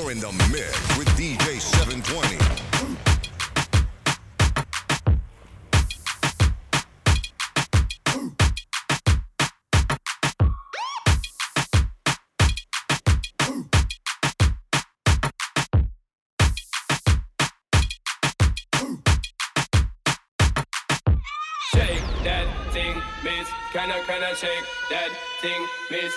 You're in the mix with DJ 720. Shake that thing, miss. Can I, can I shake that thing, miss?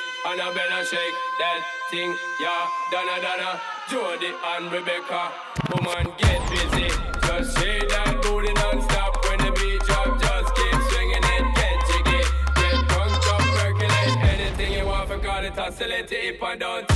Better shake that thing, yeah. Donna, Donna, Jody and Rebecca. Woman, get busy. Just shake that booty non-stop when the beat drop. Just keep swinging it, get jiggy. Get drunk, up, percolate. Anything you want, for call it oscillate if I don't.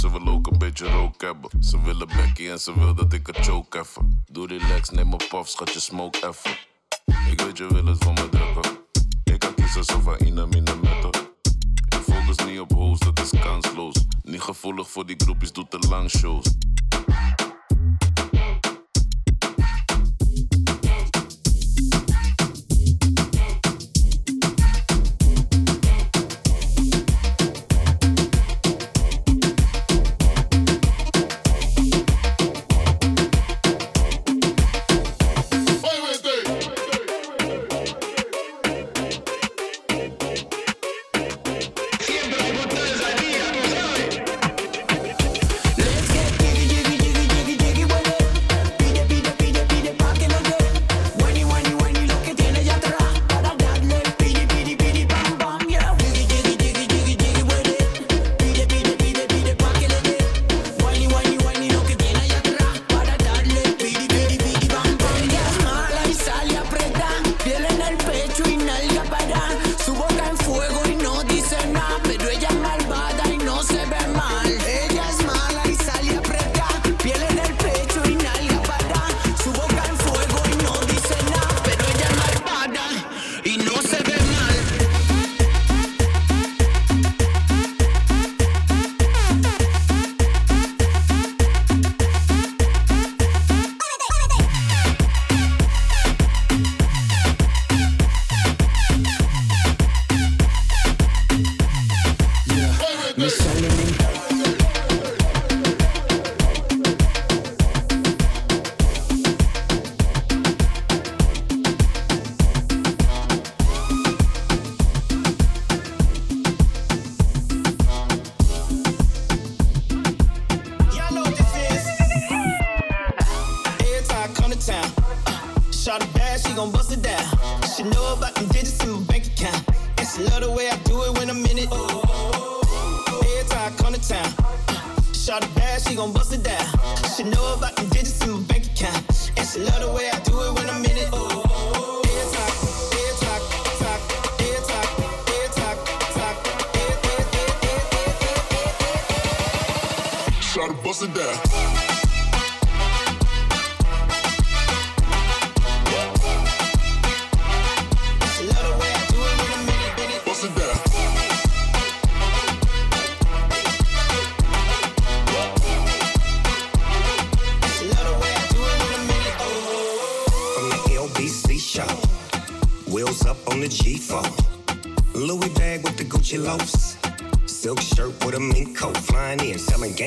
Ze wil ook een beetje rook hebben. Ze willen Becky en ze wil dat ik het choke even. Doe relax, neem een puff, schat je smoke even. Ik weet je wil het van me drukken. Ik kan kiezen zo van in en metten. Ik focus niet op hoes, dat is kansloos. Niet gevoelig voor die groepjes, doet te lang shows.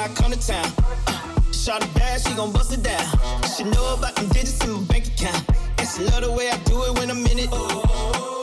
Time I come to town, shot it bad, she gon' bust it down. She know about them digits in my bank account. And she love the way I do it when I'm in it.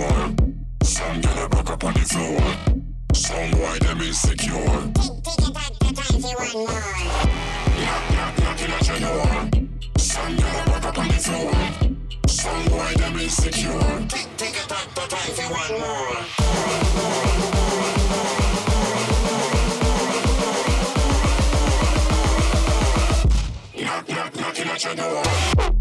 unsure. Some get a broke up on the floor. Some why them insecure. Take it back to 21 more. Knock, knock, knocking at your door. Some get a broke on the floor. Some why them insecure. Take it back to 21 more. Knock, knock, knocking at your door.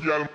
trivial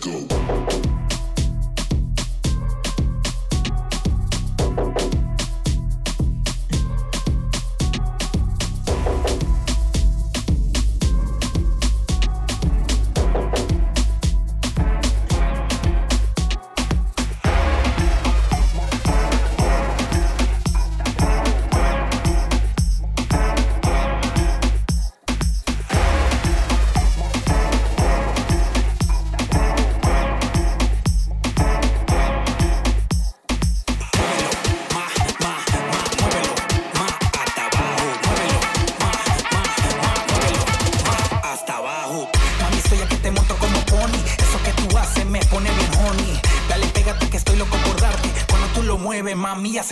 go.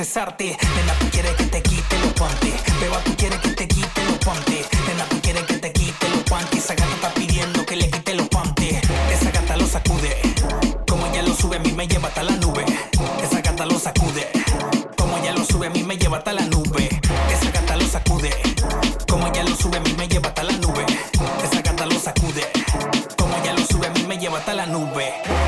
Mami, a cesarte. Nena, tú quieres que te quite los guantes. Beba, tú quieres que te quite los guantes. Nena, tú quieres que te quite los guantes. Esa gata está pidiendo que le quite los guantes. Esa gata lo sacude. Como ella lo sube, a mí me lleva hasta la nube. Esa gata lo sacude. Como ella lo sube, a mí me lleva hasta la nube. Esa gata lo sacude. Como ella lo sube, a mí me lleva hasta la nube. Esa gata lo sacude. Como ella lo sube, a mí me lleva hasta la nube.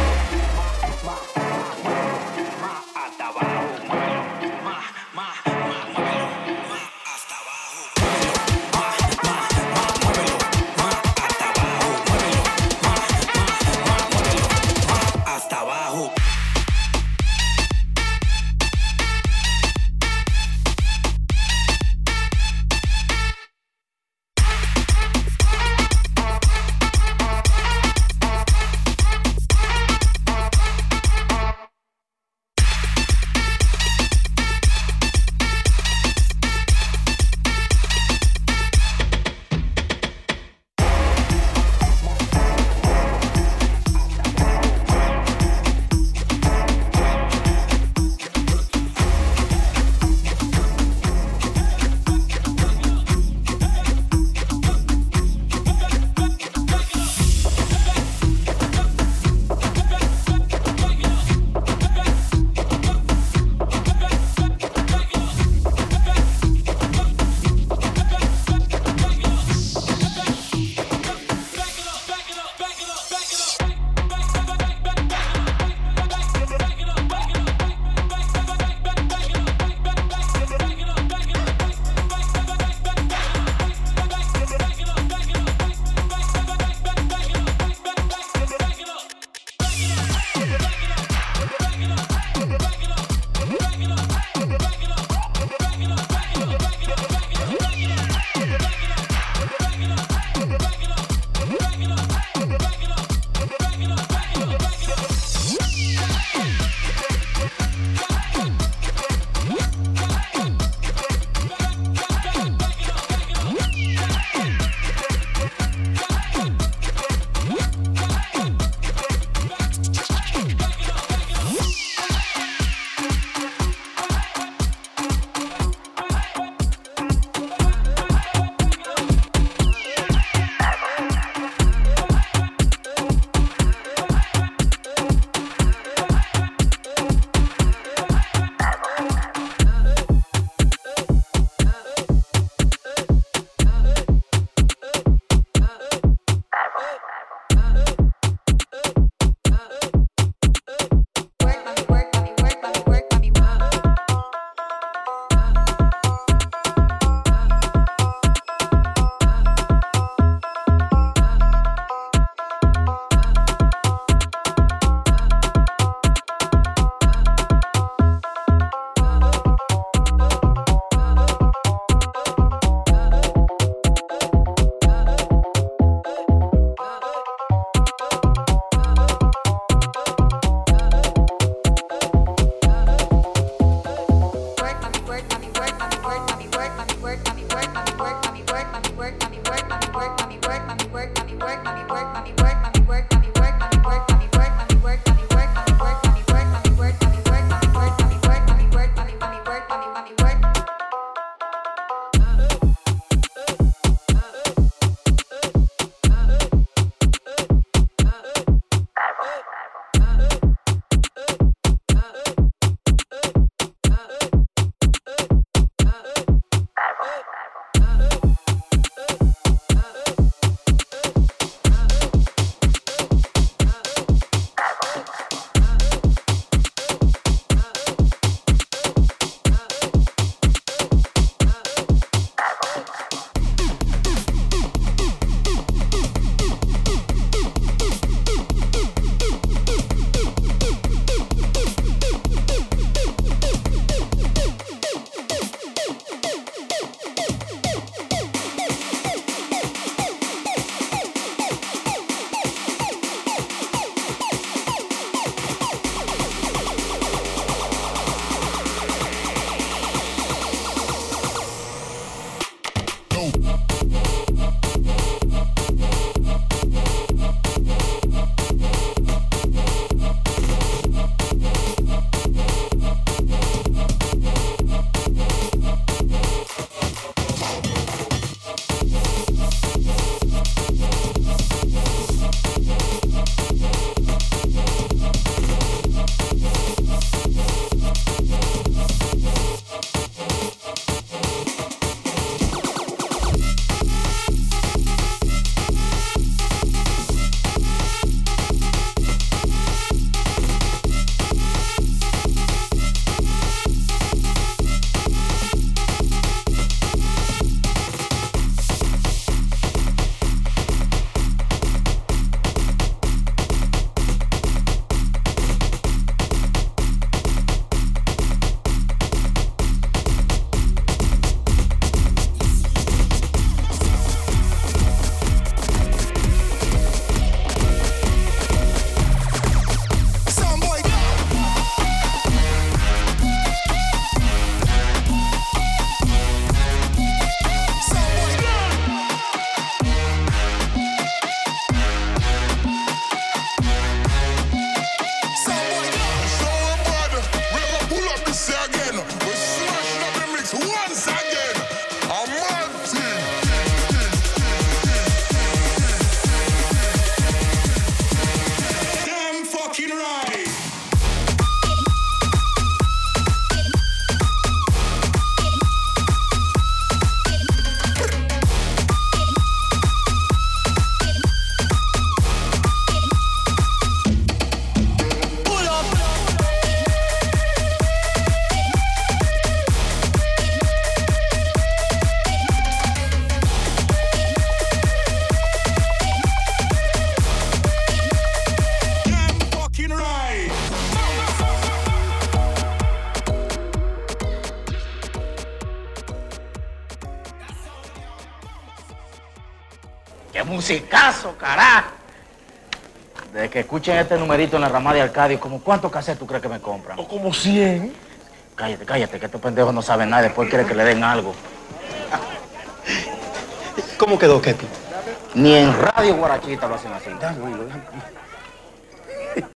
Musicazo, carajo! Desde que escuchen este numerito en la ramada de Arcadio, ¿como cuántos cassettes tú crees que me compran? O como 100. Cállate, cállate, que estos pendejos no saben nada y después quieren que le den algo. ¿Cómo quedó, Kepi? Ni en Radio Guarachita lo hacen así.